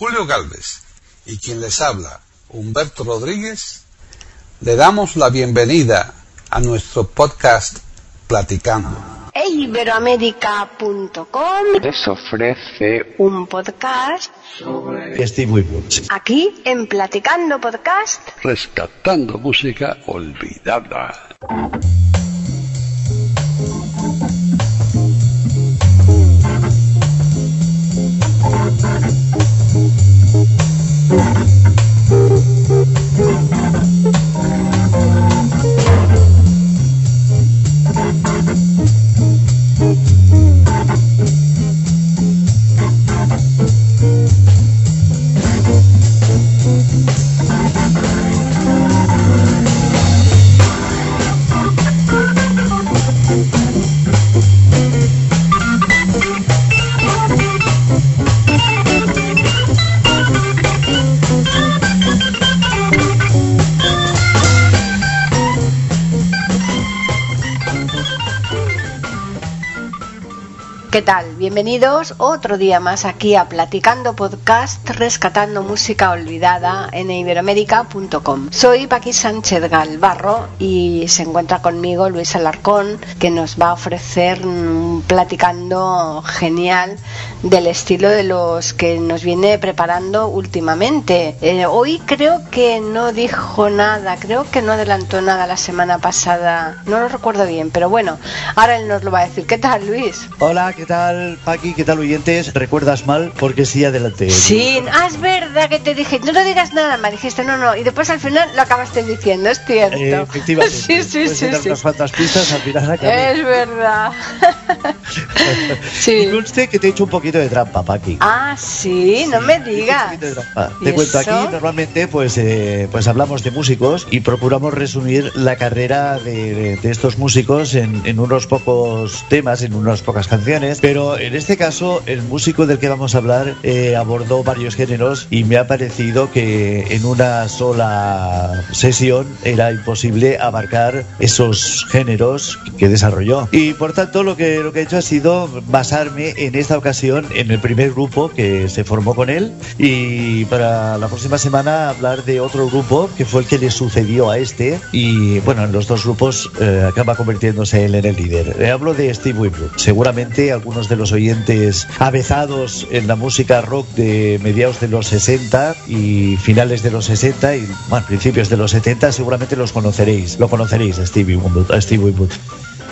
Julio Galvez y quien les habla, Humberto Rodríguez, le damos la bienvenida a nuestro podcast Platicando. Iberoamérica.com les ofrece un podcast sobre Steve Winwood. aquí en Platicando Podcast. rescatando música olvidada. Bienvenidos otro día más aquí a Platicando Podcast, rescatando música olvidada en iberoamérica.com. Soy Paqui Sánchez Galvarro y se encuentra conmigo Luis Alarcón, que nos va a ofrecer un platicando genial del estilo de los que nos viene preparando últimamente. Eh, hoy creo que no dijo nada, creo que no adelantó nada la semana pasada, no lo recuerdo bien, pero bueno, ahora él nos lo va a decir. ¿Qué tal, Luis? Hola, ¿qué tal, Paqui? ¿Qué tal, oyentes? ¿Recuerdas mal? Porque sí, adelante. Sí, ah, es verdad que te dije, no lo digas nada, me dijiste no, no, y después al final lo acabaste diciendo, es cierto. Eh, efectivamente. Sí, sí, sí, sí. unas cuantas pistas, al final acabé. Es verdad. Y sí. conste que te he hecho un poquito de trampa, Paqui. Ah, sí, no me he hecho un digas. poquito de trampa. ¿Y Te cuento, eso? aquí normalmente pues, eh, pues hablamos de músicos y procuramos resumir la carrera de, de- de estos músicos en, en unos pocos temas, en unas pocas canciones, pero en este caso el músico del que vamos a hablar eh, abordó varios géneros y me ha parecido que en una sola sesión era imposible abarcar esos géneros que desarrolló. Y por tanto lo que, lo que he hecho ha sido basarme en esta ocasión en el primer grupo que se formó con él y para la próxima semana hablar de otro grupo que fue el que le sucedió a este y bueno, en los dos grupos eh, acaba convirtiéndose él en el líder. Eh, hablo de Steve Winwood. Seguramente algunos de los oyentes avezados en la música rock de mediados de los 60 y finales de los 60 y bueno, principios de los 70 seguramente los conoceréis. Lo conoceréis a Steve Winwood. a Steve Winwood.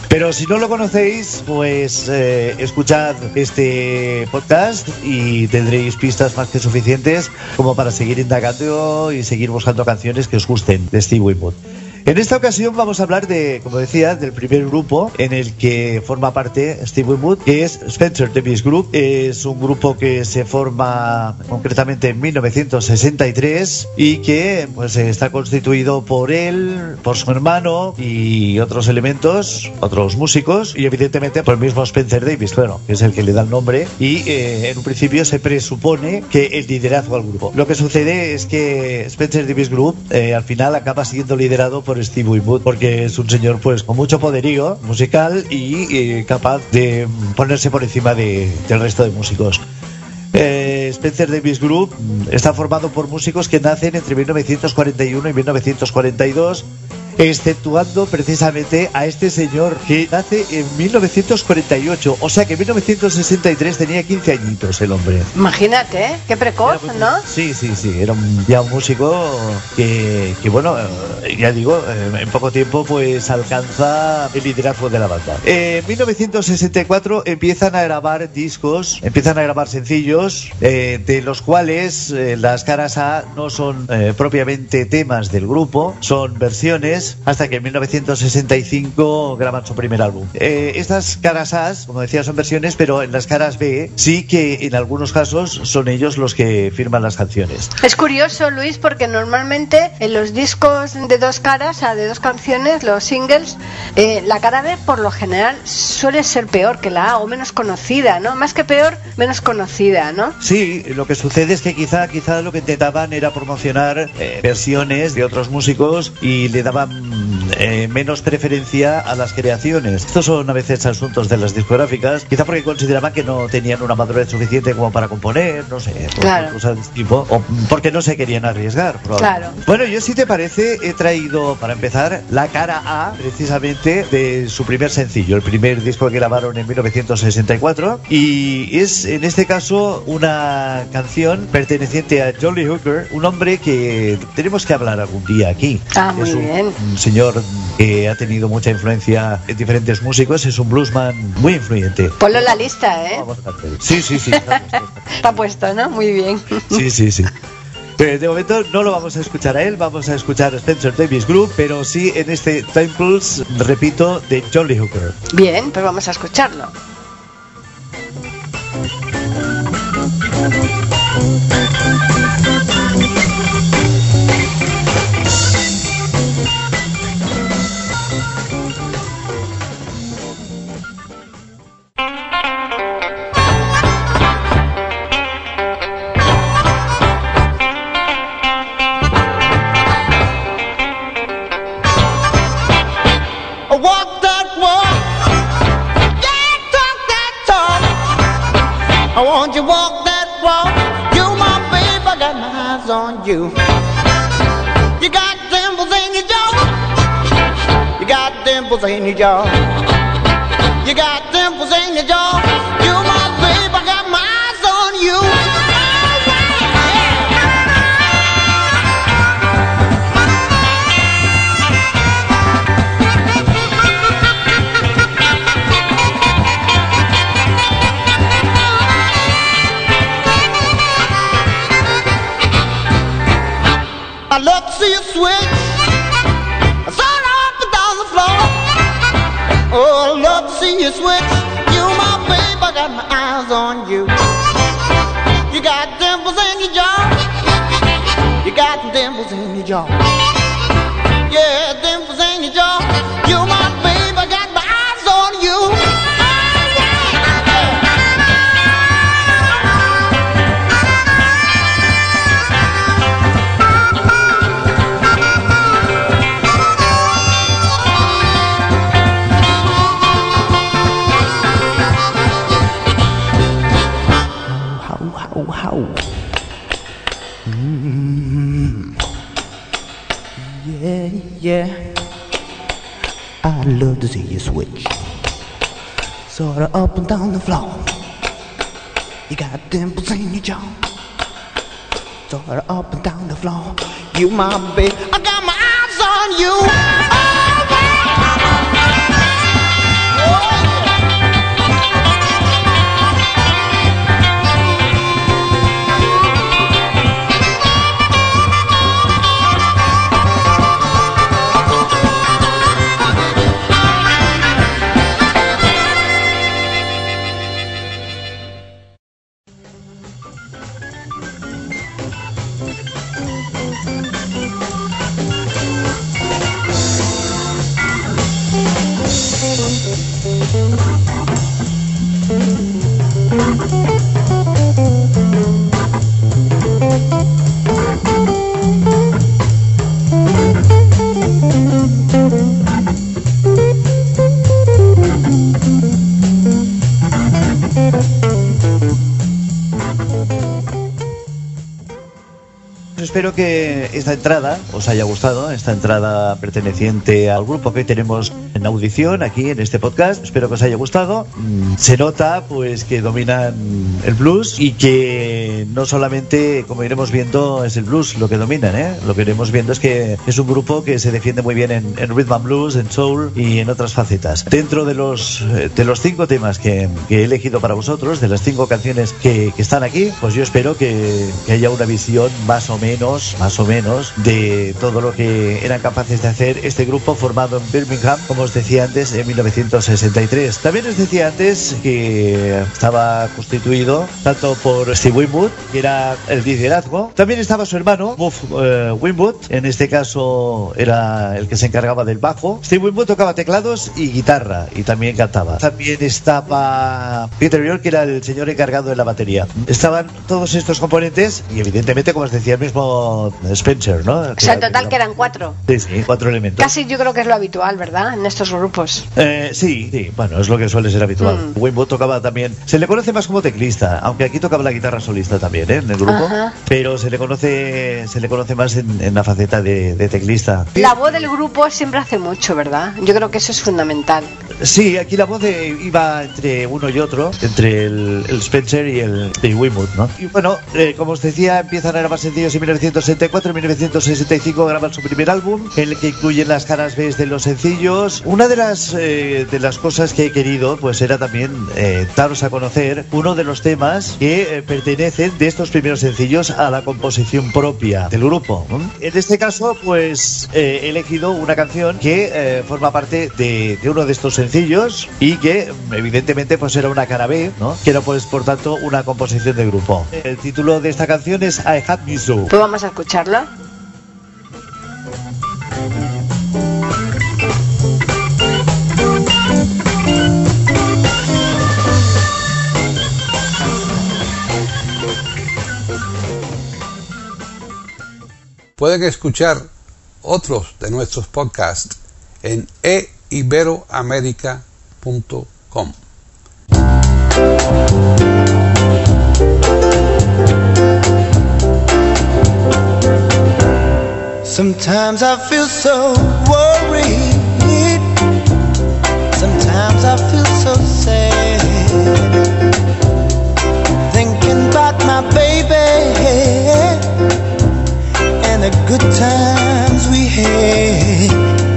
Pero si no lo conocéis, pues eh, escuchad este podcast y tendréis pistas más que suficientes como para seguir indagando y seguir buscando canciones que os gusten de Steve Winwood. En esta ocasión vamos a hablar de, como decía, del primer grupo en el que forma parte Steve Winwood, que es Spencer Davis Group. Es un grupo que se forma concretamente en 1963 y que pues está constituido por él, por su hermano y otros elementos, otros músicos y evidentemente por el mismo Spencer Davis, claro, que es el que le da el nombre y eh, en un principio se presupone que el liderazgo al grupo. Lo que sucede es que Spencer Davis Group eh, al final acaba siendo liderado por Steve Winwood porque es un señor pues con mucho poderío musical y eh, capaz de ponerse por encima de- del resto de músicos. Eh, Spencer Davis Group mm, está formado por músicos que nacen entre 1941 y 1942 exceptuando precisamente a este señor que nace en 1948, o sea que en 1963 tenía 15 añitos el hombre. Imagínate, ¿eh? qué precoz, Era, ¿no? Sí, sí, sí, era un, ya un músico que, que, bueno, eh, ya digo, eh, en poco tiempo pues alcanza el liderazgo de la banda. Eh, En 1964 empiezan a grabar discos, empiezan a grabar sencillos, eh, de los cuales eh, las caras A no son eh, propiamente temas del grupo, son versiones, hasta que en 1965 graban su primer álbum. Eh, estas caras A, como decía, son versiones, pero en las caras B sí que en algunos casos son ellos los que firman las canciones. Es curioso, Luis, porque normalmente en los discos de dos caras, o sea, de dos canciones, los singles, eh, la cara B por lo general suele ser peor que la A o menos conocida, ¿no? Más que peor, menos conocida, ¿no? Sí, lo que sucede es que quizá, quizá lo que intentaban era promocionar eh, versiones de otros músicos y le daban eh, menos preferencia a las creaciones. Estos son a veces asuntos de las discográficas, quizá porque consideraban que no tenían una madurez suficiente como para componer, no sé, Claro. cosas de este tipo, o porque no se querían arriesgar. Claro. Bueno, yo si te parece, he traído para empezar la cara A, precisamente, de su primer sencillo, el primer disco que grabaron en 1964, y es en este caso una canción perteneciente a Jolly Hooker, un hombre que tenemos que hablar algún día aquí. Ah, muy es un, bien. Un señor que ha tenido mucha influencia en diferentes músicos, es un bluesman muy influyente. Ponlo en la lista, ¿eh? Sí, sí, sí. está puesto. Está puesto, ¿no? Muy bien. Sí, sí, sí. Pero de momento no lo vamos a escuchar a él, vamos a escuchar a Spencer Davis Group, pero sí en este Time Pulse, repito, de John Lee Hooker. Bien, pues vamos a escucharlo. 在你家 got my eyes on you. You got dimples in your jaw. You got dimples in your jaw. Love to see you switch. Sort of up and down the floor. You got dimples in your jaw. Sort of up and down the floor. You my babe. I got my eyes on you. Espero que esta entrada os haya gustado, esta entrada perteneciente al grupo que tenemos en audición aquí en este podcast. Espero que os haya gustado. Mm, Se nota pues que dominan el blues y que no solamente, como iremos viendo, es el blues lo que dominan, ¿eh? Lo que iremos viendo es que es un grupo que se defiende muy bien en, en rhythm and blues, en soul y en otras facetas. Dentro de los eh, de los cinco temas que, que he elegido para vosotros, de las cinco canciones que, que están aquí, pues yo espero que, que haya una visión más o menos, más o menos, de todo lo que eran capaces de hacer este grupo formado en Birmingham, como os decía antes, en 1963. También os decía antes que estaba constituido tanto por Steve Winwood, que era el liderazgo, también estaba su hermano, Muff eh, Winwood, en este caso era el que se encargaba del bajo. Steve Winwood tocaba teclados y guitarra y también cantaba. También estaba Peter York, que era el señor encargado de la batería. Estaban todos estos componentes y evidentemente, como os decía el mismo mismo Spencer, ¿no? O sea, en total que eran cuatro. Sí, sí, cuatro elementos. Casi yo creo que es lo habitual, ¿verdad? En estos grupos. Eh, sí, sí, bueno, es lo que suele ser habitual. Mm. Tocaba también, se le conoce más como teclista, aunque aquí tocaba la guitarra solista también, ¿eh? En el grupo, Ajá. pero se le conoce, se le conoce más en, en la faceta de, de teclista. La voz del grupo siempre hace mucho, ¿verdad? Yo creo que eso es fundamental. Sí, aquí la voz de- iba entre uno y otro, entre el, el Spencer y el y ¿no? Y bueno, eh, como os decía, empiezan a grabar sencillos en 1964, en 1965 graban su primer álbum, en el que incluyen las caras B de los sencillos. Una de las eh, de las cosas que he querido, pues era también eh, daros a conocer uno de los temas que eh, pertenecen de estos primeros sencillos a la composición propia del grupo. En este caso, pues eh, he elegido una canción que eh, forma parte de, de uno de estos sencillos y que evidentemente pues era una cara B, ¿no? Que era pues por tanto una composición de grupo. El título de esta canción es I Had Me So. Pues vamos a escucharla. Pueden escuchar otros de nuestros podcasts en eiberoamerica.com. Sometimes I feel so worried. Sometimes I feel so sad. Thinking about my baby the good times we had.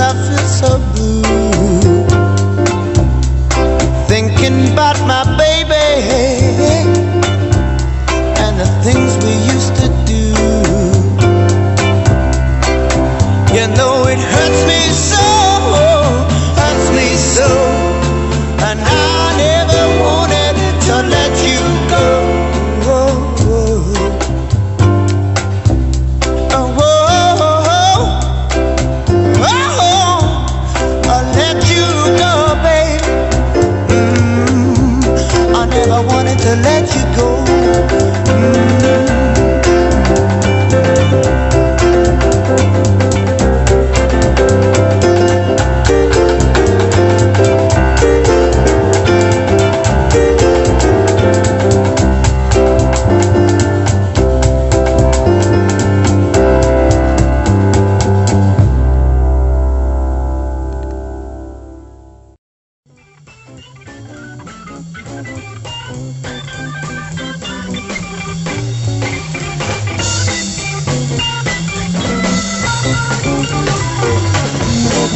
I feel so blue Thinking about my baby And the things we used to do. You know it hurts me so,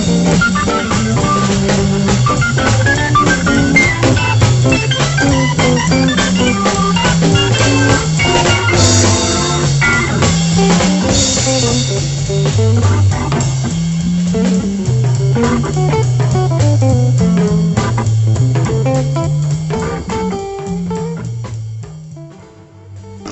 Música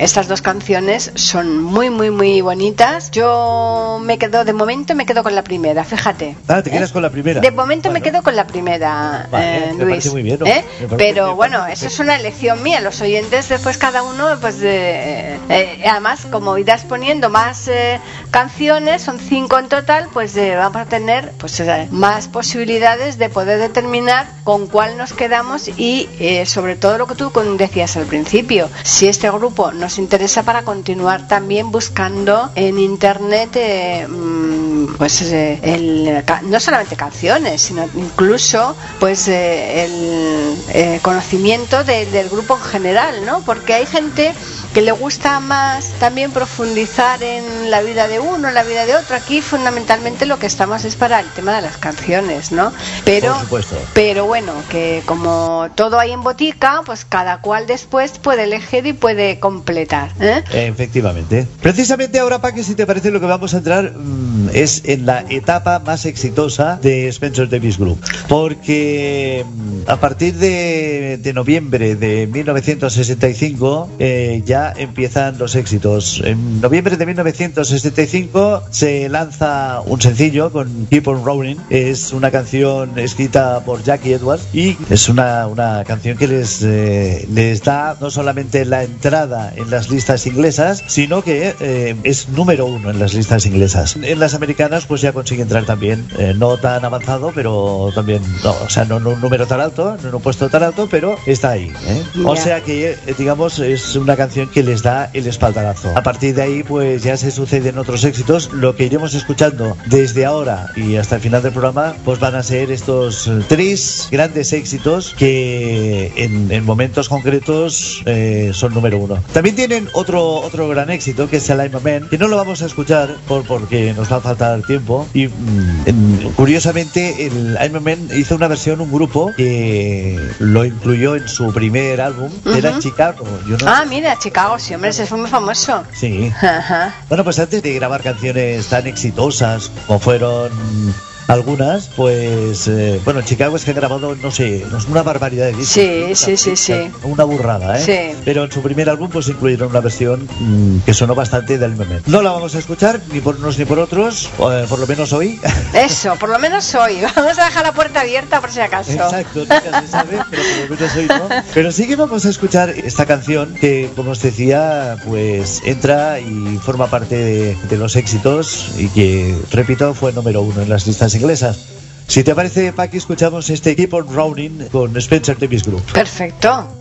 estas dos canciones son muy, muy, muy bonitas. Yo me quedo, de momento me quedo con la primera, fíjate. Ah, te ¿eh? quedas con la primera. De momento me Bueno. quedo con la primera, Vale, eh, me Luis. parece muy bien, ¿no? ¿eh? Me Pero bueno, eso es una elección mía. Los oyentes, después cada uno, pues eh, eh, además, como irás poniendo más eh, canciones, son cinco en total, pues eh, vamos a tener pues eh, más posibilidades de poder determinar con cuál nos quedamos y eh, sobre todo lo que tú decías al principio, si este grupo nos interesa para continuar también buscando en internet eh, mm, pues eh, el, no solamente canciones, sino incluso pues eh, el eh, conocimiento de- del grupo en general, ¿no? Porque hay gente que le gusta más también profundizar en la vida de uno, en la vida de otro. Aquí fundamentalmente lo que estamos es para el tema de las canciones, ¿no? Pero, Por pero bueno, que como todo hay en botica, pues cada cual después puede elegir y puede completar. ¿Eh? Efectivamente. Precisamente ahora, Paqui, si te parece, lo que vamos a entrar mm, es en la etapa más exitosa de Spencer Davis Group. Porque mm, a partir de, de noviembre de 1965 eh, ya empiezan los éxitos. En noviembre de 1965 se lanza un sencillo con Keep on Rolling. Es una canción escrita por Jackie Edwards y es una, una canción que les, eh, les da no solamente la entrada en las listas inglesas, sino que eh, es número uno en las listas inglesas. En las americanas pues ya consigue entrar también, eh, no tan avanzado, pero también, no, o sea, no en un número tan alto, no en un puesto tan alto, pero está ahí. ¿eh? O sea que, eh, digamos, es una canción que les da el espaldarazo. A partir de ahí pues ya se suceden otros éxitos. Lo que iremos escuchando desde ahora y hasta el final del programa pues van a ser estos tres grandes éxitos que en, en momentos concretos eh, son número uno. También tienen otro, otro gran éxito que es el I'm a Man, que no lo vamos a escuchar por, porque nos va a faltar tiempo. Y mm, en- curiosamente el I'm a Man hizo una versión, un grupo que lo incluyó en su primer álbum, era. Chicago. Yo no Ah, mira, Chicago, sí, hombre, ese fue muy famoso. Sí. Ajá. Bueno, pues antes de grabar canciones tan exitosas como fueron algunas, pues eh, bueno, Chicago es que ha grabado, no sé, una barbaridad de discos. Sí, Una- sí, sí, sí. Una burrada, ¿eh? Sí. Pero en su primer álbum pues incluyeron una versión mm, que sonó bastante del meme. No la vamos a escuchar ni por unos ni por otros, eh, por lo menos hoy. Eso, por lo menos hoy. Vamos a dejar la puerta abierta por si acaso. Exacto, nunca se sabe, pero por lo menos hoy no. Pero sí que vamos a escuchar esta canción que, como os decía, pues entra y forma parte de, de los éxitos y que, repito, fue número uno en las listas inglesas. Si te parece, Paqui, escuchamos este Keep on Rolling con Spencer Davis Group. Perfecto.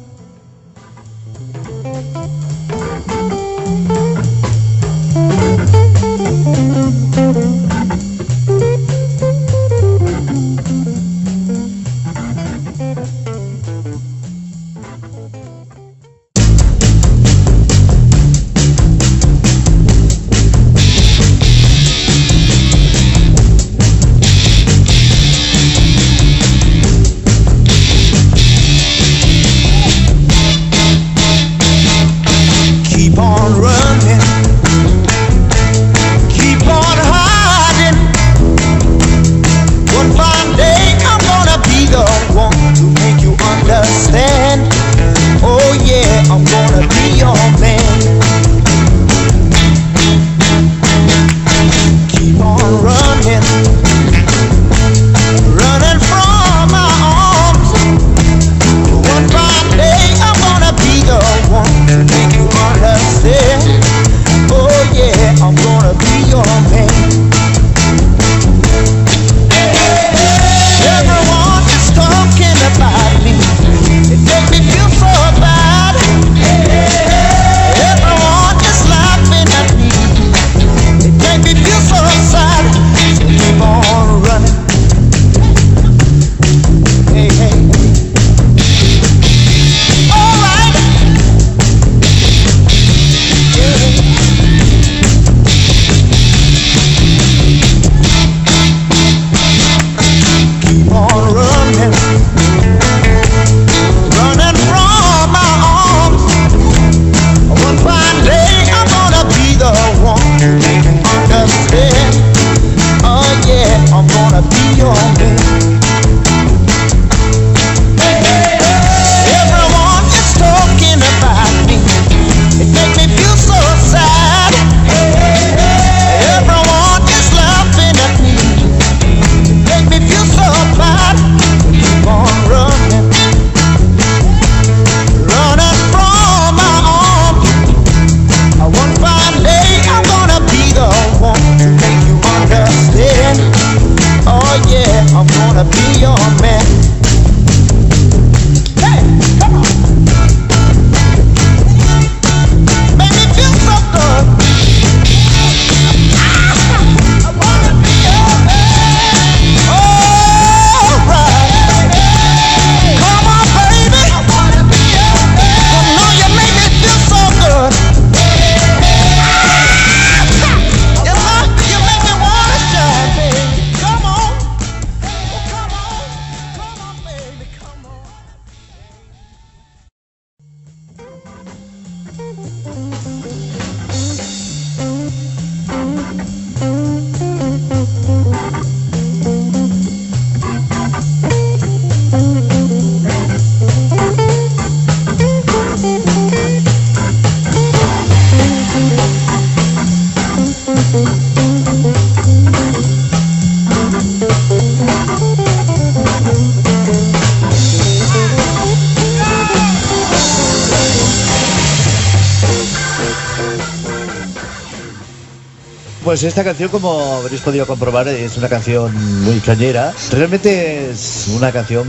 Pues esta canción, como habréis podido comprobar, es una canción muy cañera. Realmente es una canción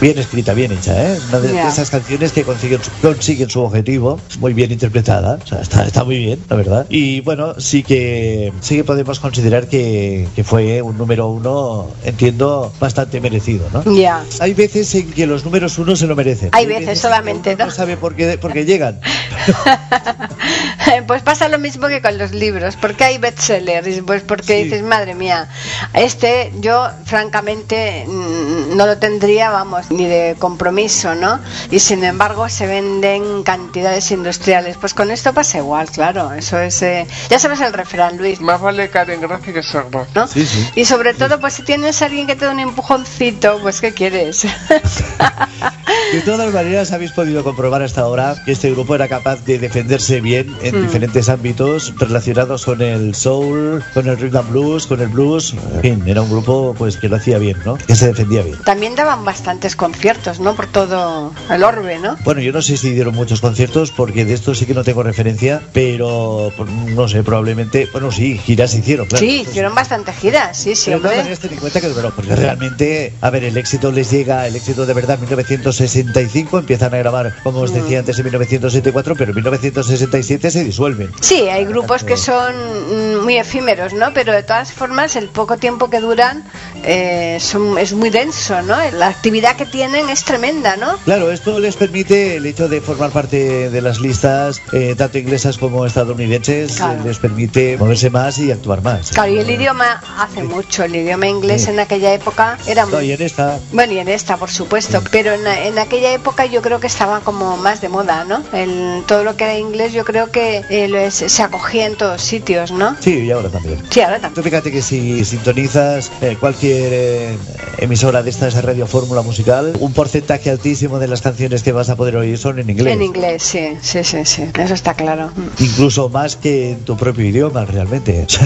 bien escrita, bien hecha, ¿eh? Una de, de Ya. esas canciones que consiguen, su- consiguen su objetivo, muy bien interpretada. O sea, está, está muy bien, la verdad. Y bueno, sí que sí que podemos considerar que, que fue un número uno, entiendo, bastante merecido, ¿no? Ya. Hay veces en que los números uno se lo merecen. Hay veces solamente, en que uno ¿no? No sabe por qué, por qué llegan. pues pasa lo mismo que con los libros. ¿Por qué hay bestsellers? Pues porque Sí. dices, madre mía, este yo francamente mm, no lo tendría, vamos, ni de compromiso, ¿no? Y sin embargo se venden cantidades industriales. Pues con esto pasa igual, claro. Eso es... eh, Ya sabes el refrán, Luis. Más vale caer en gracia que sordo. ¿no? Sí, sí. Y sobre todo, pues si tienes a alguien que te da un empujoncito, pues ¿qué quieres? De todas maneras, habéis podido comprobar hasta ahora que este grupo era capaz de defenderse bien en mm. diferentes ámbitos relacionados con el soul, con el rhythm and blues, con el blues. En fin, era un grupo pues que lo hacía bien, ¿no? Que se defendía bien. También daban bastantes conciertos, ¿no? Por todo el orbe, ¿no? Bueno, yo no sé si dieron muchos conciertos porque de esto sí que no tengo referencia, pero pues, no sé, probablemente, bueno, sí, giras hicieron, claro. Sí, hicieron bastantes giras, sí, sí. Pero hombre. no, ten en cuenta que, bueno, porque realmente, a ver, el éxito les llega, el éxito de verdad, 1960 65, empiezan a grabar, como os decía mm. antes, en 1974, pero en 1967 se disuelven. Sí, hay grupos que son mm, muy efímeros, ¿no? Pero de todas formas, el poco tiempo que duran eh, son, es muy denso, ¿no? La actividad que tienen es tremenda, ¿no? Claro, esto les permite el hecho de formar parte de las listas, eh, tanto inglesas como estadounidenses, eh, claro. les permite moverse más y actuar más. Claro, y el idioma hace mucho, el idioma inglés en aquella época era muy... No, y en esta. Bueno, y en esta, por supuesto, pero en, en aquella época yo creo que estaba como más de moda, ¿no? El, todo lo que era inglés yo creo que eh, lo es- se acogía en todos sitios, ¿no? sí, y ahora también. Sí, ahora Tú también. fíjate que si sintonizas eh, cualquier eh, emisora de esta radio fórmula musical, un porcentaje altísimo de las canciones que vas a poder oír son en inglés. En inglés, sí, sí, sí, sí, eso está claro. Mm. Incluso más que en tu propio idioma, realmente.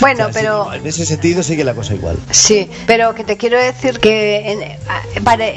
Bueno, o sea, pero- sí, en ese sentido sigue la cosa igual. Sí, pero que te quiero decir que en,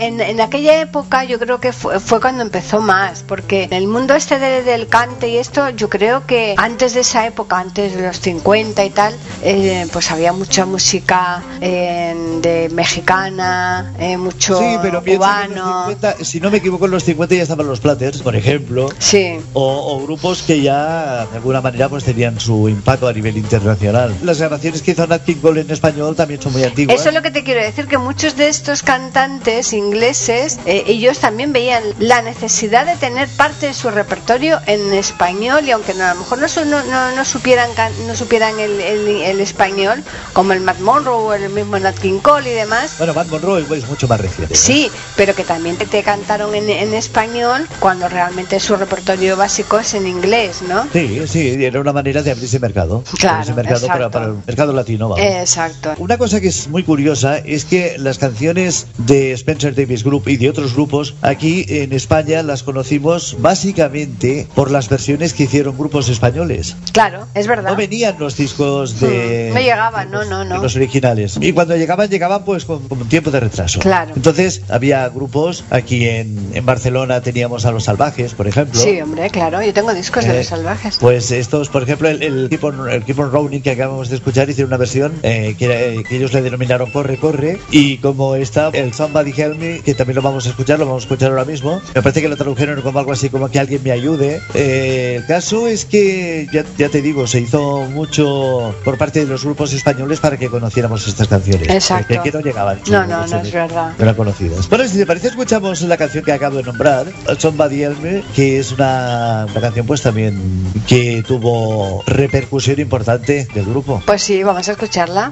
en, en aquella época yo creo que fue, fue cuando empezó más, porque en el mundo este de- del cante y esto, yo creo que antes de esa época, antes de los 50 y tal, eh, pues había mucha música eh, de mexicana, eh, mucho Sí, pero cubano. 50, si no me equivoco, en los 50 ya estaban los Platters, por ejemplo. Sí, O, o grupos que ya de alguna manera pues tenían su impacto a nivel internacional. Las grabaciones que hizo Nat King Cole en español también son muy antiguas. Eso es lo que te quiero decir, que muchos de estos cantantes ingleses, eh, ellos también veían la necesidad de tener parte de su repertorio en español y aunque no, a lo mejor no, no, no- no supieran no supieran el, el- el español, como el Matt Monroe o el mismo Nat King Cole y demás, Bueno, Matt Monroe es, mucho más reciente. Sí, pero que también te, te cantaron en, en español cuando realmente su repertorio básico es en inglés, ¿no? Sí, sí, era una manera de abrirse mercado. Claro, abrirse mercado para, para el mercado latino, vamos. Exacto. Una cosa que es muy curiosa es que las canciones de Spencer Davis Group y de otros otros grupos, aquí en España las conocimos básicamente por las versiones que hicieron grupos españoles. Claro, es verdad. No venían los discos de. Hmm, no llegaban, no, no, de no. Los originales. Y cuando llegaban, llegaban pues con, con tiempo de retraso. Claro. Entonces, había grupos. Aquí en, en Barcelona teníamos a Los Salvajes, por ejemplo. Sí, hombre, claro. Yo tengo discos de Eh, los salvajes. Pues estos, por ejemplo, el, el Keep on, el Keep on Rolling que acabamos de escuchar hicieron una versión eh, que, era- que ellos le denominaron Corre, Corre. Y como está el Somebody Help Me, que también lo vamos a escuchar, lo vamos a escuchar ahora mismo. Me parece que lo tradujeron como algo así como que alguien me ayude. Eh, el caso es que, ya, ya te digo, se hizo mucho por parte de los grupos españoles para que conociéramos estas canciones. Exacto. Que, que no llegaban. No, no, no es verdad. no eran conocidas. Bueno, si te parece, escuchamos la canción que acabo de nombrar, Somebody Help Me, que es una, una canción pues también que tuvo repercusión importante del grupo. Pues sí, vamos a escucharla.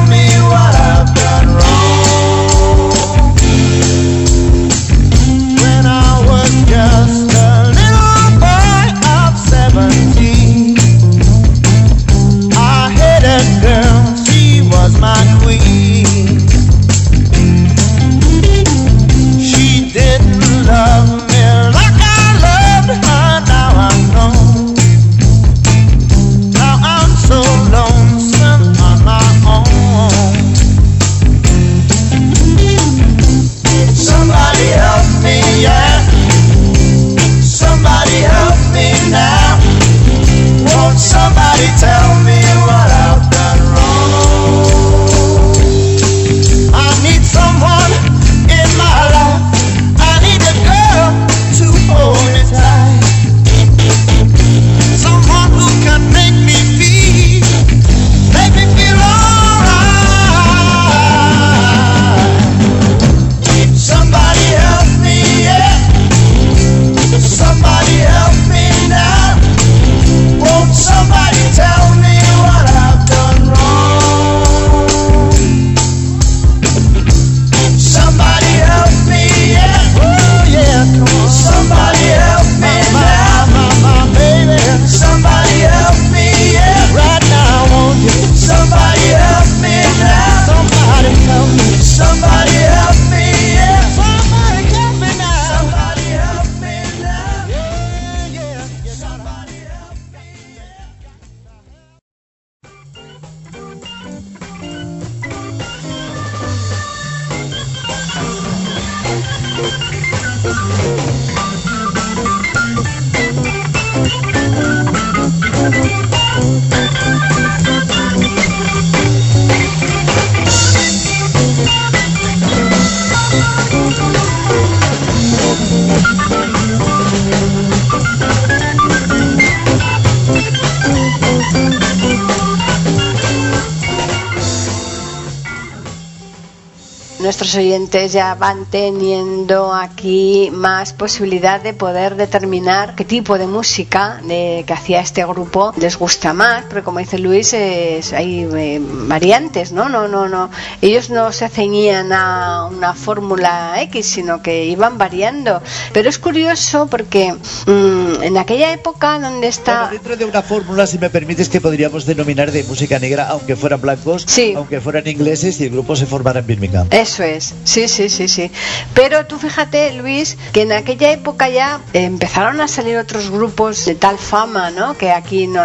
Nuestros oyentes ya van teniendo aquí más posibilidad de poder determinar qué tipo de música de, que hacía este grupo les gusta más, porque como dice Luis, es- hay eh, variantes, ¿no? No, no, no. Ellos no se ceñían a una fórmula X, sino que iban variando. Pero es curioso porque mm, en aquella época donde está Bueno, dentro de una fórmula, si me permites, que podríamos denominar de música negra, aunque fueran blancos, Sí. aunque fueran ingleses y el grupo se formara en Birmingham. Eso es, sí, sí, sí, sí. Pero tú fíjate, Luis, que en aquella época ya empezaron a salir otros grupos de tal fama, ¿no? Que aquí no,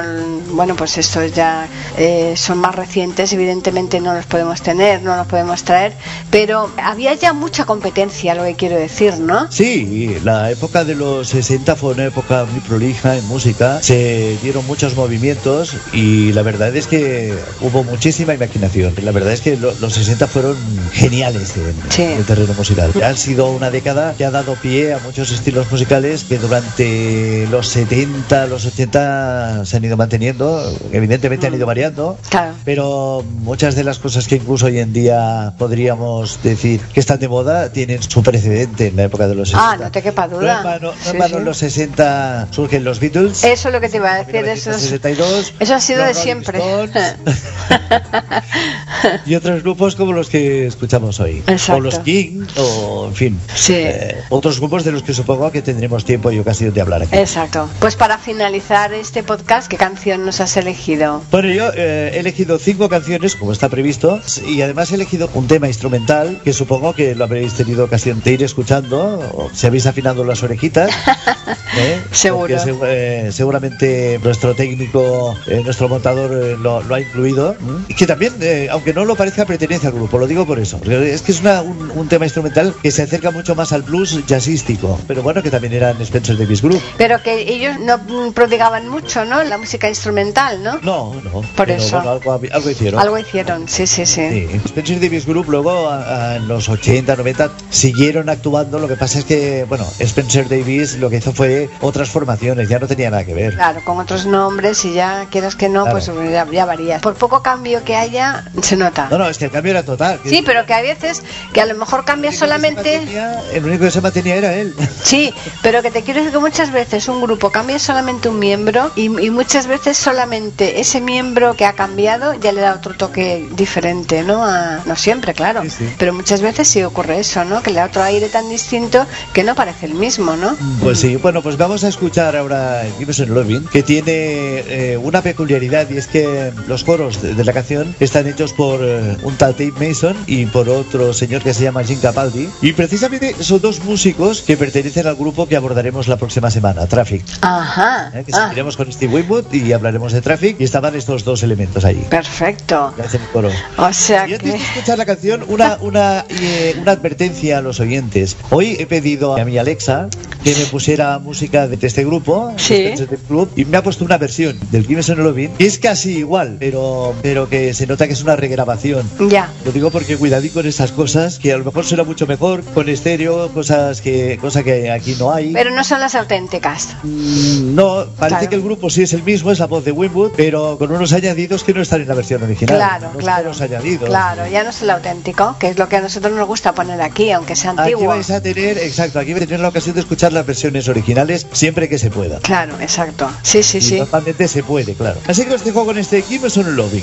bueno, pues estos ya eh, son más recientes, evidentemente no los podemos tener, no los podemos traer, pero había ya mucha competencia, lo que quiero decir, ¿no? Sí, la época de los 60 fue una época muy prolija en música, se dieron muchos movimientos y la verdad es que hubo muchísima imaginación. La verdad es que lo- los 60 fueron geniales moverse en, Sí. el terreno musical. Han sido una década que ha dado pie a muchos estilos musicales que durante los 70, los 80 se han ido manteniendo, evidentemente han ido variando, Claro. pero muchas de las cosas que incluso hoy en día podríamos decir que están de moda tienen su precedente en la época de los 60. Ah, no te quepa No duda. en vano, no Sí, sí. en los 60 surgen los Beatles. Eso es lo que te iba a decir. Eso, es- 1962, eso ha sido de siempre. Y otros grupos como los que escuchamos hoy. Exacto. O los King, o en fin. Sí. eh, otros grupos de los que supongo que tendremos tiempo y ocasión de hablar aquí. Exacto. Pues para finalizar este podcast, ¿qué canción nos has elegido? Bueno, yo eh, he elegido cinco canciones, como está previsto, y además he elegido un tema instrumental que supongo que lo habréis tenido ocasión de ir escuchando, o si habéis afinado las orejitas. ¿eh? Seguro. Porque eh, seguramente nuestro técnico, eh, nuestro montador eh, lo, lo ha incluido. Y que también, aunque no lo parezca, pertenece al grupo, lo digo por eso. porque es que es una- un, un tema instrumental que se acerca mucho más al blues jazzístico, pero bueno, que también eran Spencer Davis Group. Pero que ellos no prodigaban mucho, ¿no? La música instrumental, ¿no? No, no. Por pero eso. bueno, algo, algo hicieron. Algo hicieron, sí, sí, sí. Sí, Spencer Davis Group luego a- a- en los 80, 90 siguieron actuando, lo que pasa es que, bueno, Spencer Davis lo que hizo fue otras formaciones, ya no tenía nada que ver. Claro, con otros nombres y ya quieras que no, Claro. pues ya, ya varías. Por poco cambio que haya, se nota. No, no, es que el cambio era total. Sí, pero que hay veces que a lo mejor cambia el solamente... mantenía- el único que se mantenía era él. Sí, pero que te quiero decir que muchas veces un grupo cambia solamente un miembro y, y muchas veces solamente ese miembro que ha cambiado ya le da otro toque diferente, ¿no? A- no siempre, claro, Sí, sí. pero muchas veces sí ocurre eso, ¿no? Que le da otro aire tan distinto que no parece el mismo, ¿no? Pues sí, bueno, pues vamos a escuchar ahora Gibson Lovin, que tiene eh, una peculiaridad y es que los coros de, de la canción están hechos por eh, un tal Dave Mason y por otro señor que se llama Jim Capaldi. Y precisamente son dos músicos que pertenecen al grupo que abordaremos la próxima semana, Traffic. Ajá. ¿eh? que ah, seguiremos con Steve Winwood y hablaremos de Traffic y estaban estos dos elementos ahí. perfecto. el coro. O sea Y antes de que... escuchar la canción, una, una, eh, una advertencia a los oyentes. Hoy he pedido a mi Alexa que me pusiera música de este grupo, Sí. Davis Group, y me ha puesto una versión del Gimme Lovin que es casi igual, pero, pero que se nota que es una regrabación. Ya. Lo digo porque cuidadí con esas cosas, que a lo mejor suena mucho mejor con estéreo, cosas que, cosa que aquí no hay. Pero no son las auténticas. Mm, No, parece Claro. que el grupo sí es el mismo, es la voz de Winwood, pero con unos añadidos que no están en la versión original. Claro, Unos claro. coros añadidos. Claro, ya no es el auténtico, que es lo que a nosotros nos gusta poner aquí, aunque sea Aquí antiguo. vais a tener, exacto, aquí vais a tener la ocasión de escuchar las versiones originales siempre que se pueda. Claro, exacto. Sí, sí, Y sí. Normalmente se puede, claro. Así que os dejo con este equipo, son un lobby.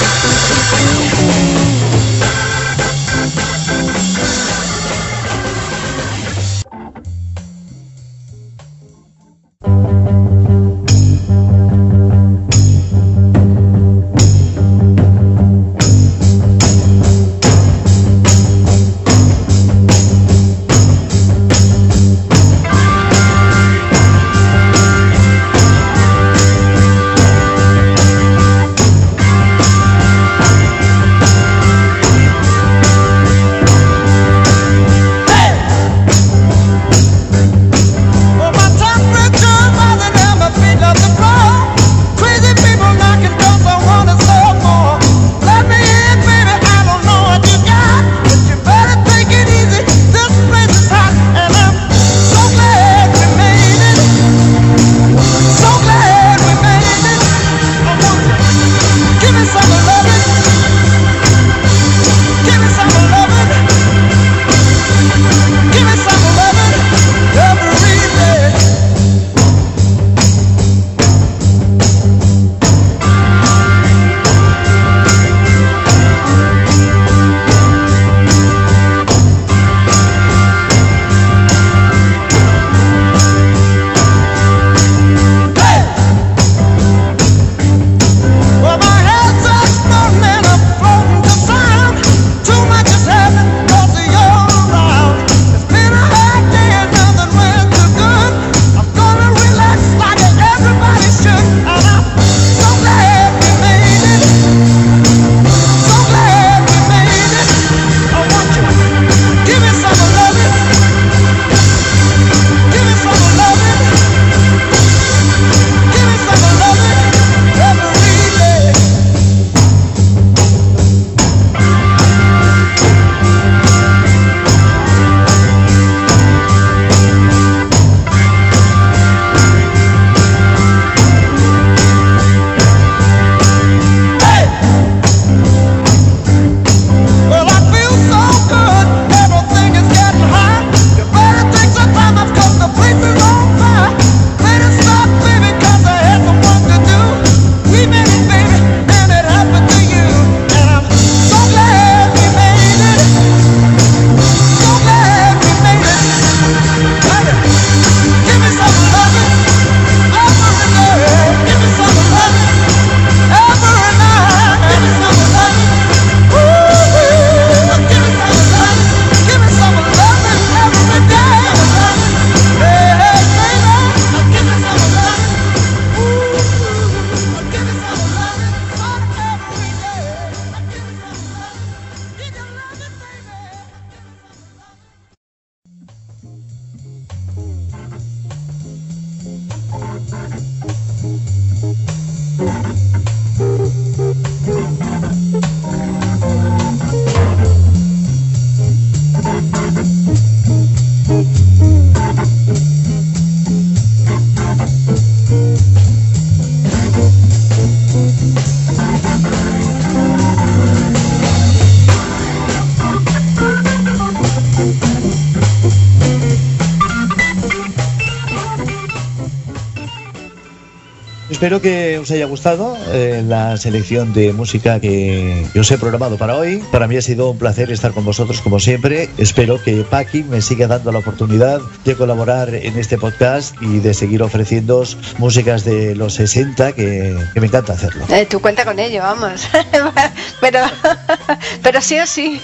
Thank espero que os haya gustado eh, la selección de música que, que os he programado para hoy. Para mí ha sido un placer estar con vosotros como siempre. Espero que Paqui me siga dando la oportunidad de colaborar en este podcast y de seguir ofreciendo músicas de los 60 que, que me encanta hacerlo. Eh, tú cuenta con ello, vamos. pero, pero sí o sí.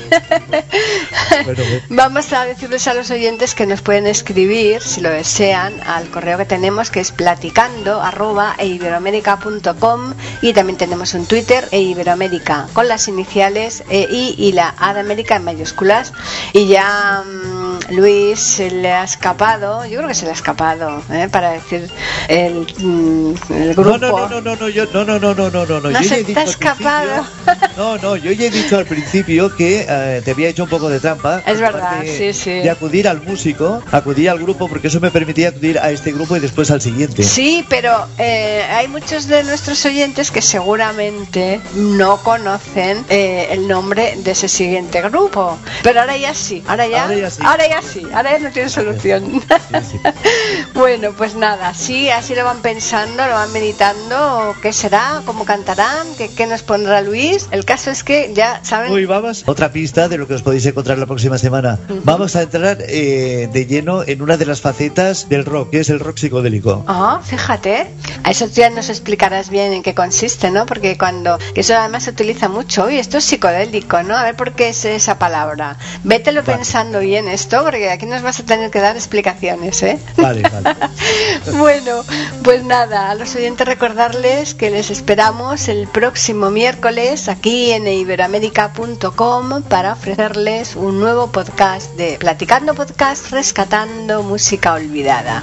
Bueno, bueno. Vamos a decirles a los oyentes que nos pueden escribir, si lo desean, al correo que tenemos que es platicando arroba e iberoamérica.com y también tenemos un Twitter e iberoamérica con las iniciales e I y la A de América en mayúsculas. Y ya mm, Luis se le ha escapado, yo creo que se le ha escapado, ¿eh? para decir el, mm, el No, grupo. no, no, no, no, no, yo, no, no, no, no, no, no, no. Se te ha escapado. No, no, yo ya he dicho al principio que eh, te había hecho un poco de trampa. Es verdad, parte sí, sí. De acudir al músico, acudir al grupo, porque eso me permitía acudir a este grupo y después al siguiente. Sí, pero eh, hay muchos de nuestros oyentes que seguramente no conocen eh, el nombre de ese siguiente grupo. Pero ahora ya sí, ahora ya, Ahora ya sí. Ahora ya sí, ahora ya no tiene solución. Sí, sí. bueno, pues nada, sí, así lo van pensando, lo van meditando, qué será, cómo cantarán, qué, qué nos pondrá Luis. El caso es que ya saben... Hoy vamos. Otra pista de lo que os podéis encontrar la próxima semana. Vamos a entrar eh, de lleno en una de las facetas del rock, que es el rock psicodélico. Ah, fíjate. A eso tú ya nos explicarás bien en qué consiste, ¿no? Porque cuando. que Eso además se utiliza mucho. Oye, esto es psicodélico, ¿no? A ver por qué es esa palabra. Vételo Vale. pensando bien esto, porque aquí nos vas a tener que dar explicaciones, ¿eh? Vale, vale. bueno, pues nada, a los oyentes recordarles que les esperamos el próximo miércoles aquí en iberoamérica.com para ofrecerles un nuevo podcast de Platicando Podcast Rescatando Música Olvidada.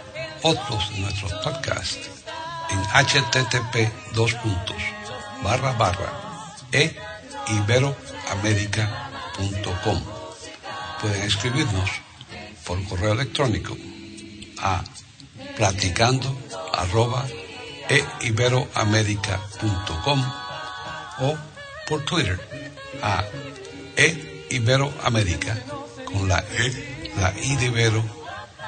otros de nuestros podcasts en http dos puntos, barra barra e iberoamerica.com. Pueden escribirnos por correo electrónico a platicando arroba e iberoamerica.com o por Twitter a e iberoamerica con la e, la i de